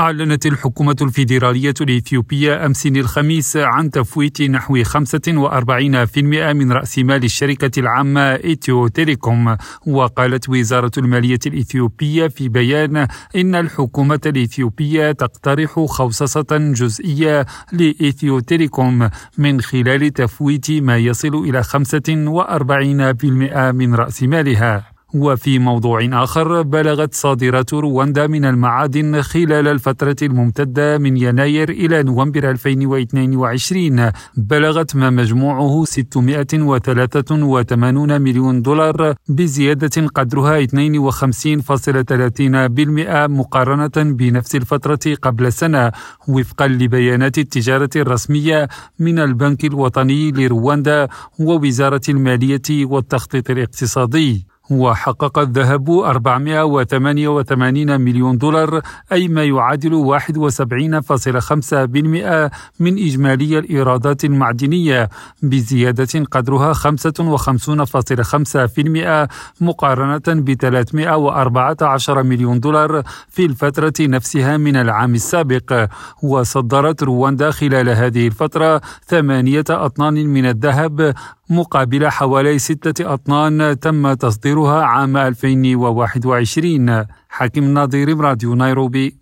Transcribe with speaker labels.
Speaker 1: أعلنت الحكومة الفيدرالية الإثيوبية أمس الخميس عن تفويت نحو 45% من رأس مال الشركة العامة إيثيو تيليكوم. وقالت وزارة المالية الإثيوبية في بيان إن الحكومة الإثيوبية تقترح خوصصة جزئية لإيثيو تيليكوم من خلال تفويت ما يصل إلى 45% من رأس مالها. وفي موضوع آخر بلغت صادرات رواندا من المعادن خلال الفترة الممتدة من يناير إلى نوفمبر 2022 بلغت ما مجموعه 683 مليون دولار بزيادة قدرها 52.30% مقارنة بنفس الفترة قبل سنة. وفقا لبيانات التجارة الرسمية من البنك الوطني لرواندا ووزارة المالية والتخطيط الاقتصادي. وحقق الذهب 488 مليون دولار أي ما يعادل 71.5% من إجمالي الإيرادات المعدنية بزيادة قدرها 55.5% مقارنة ب 314 مليون دولار في الفترة نفسها من العام السابق. وصدرت رواندا خلال هذه الفترة ثمانية أطنان من الذهب مقابل حوالي ستة أطنان تم تصديرها عام 2021 حاكم ناظر راديو نيروبي.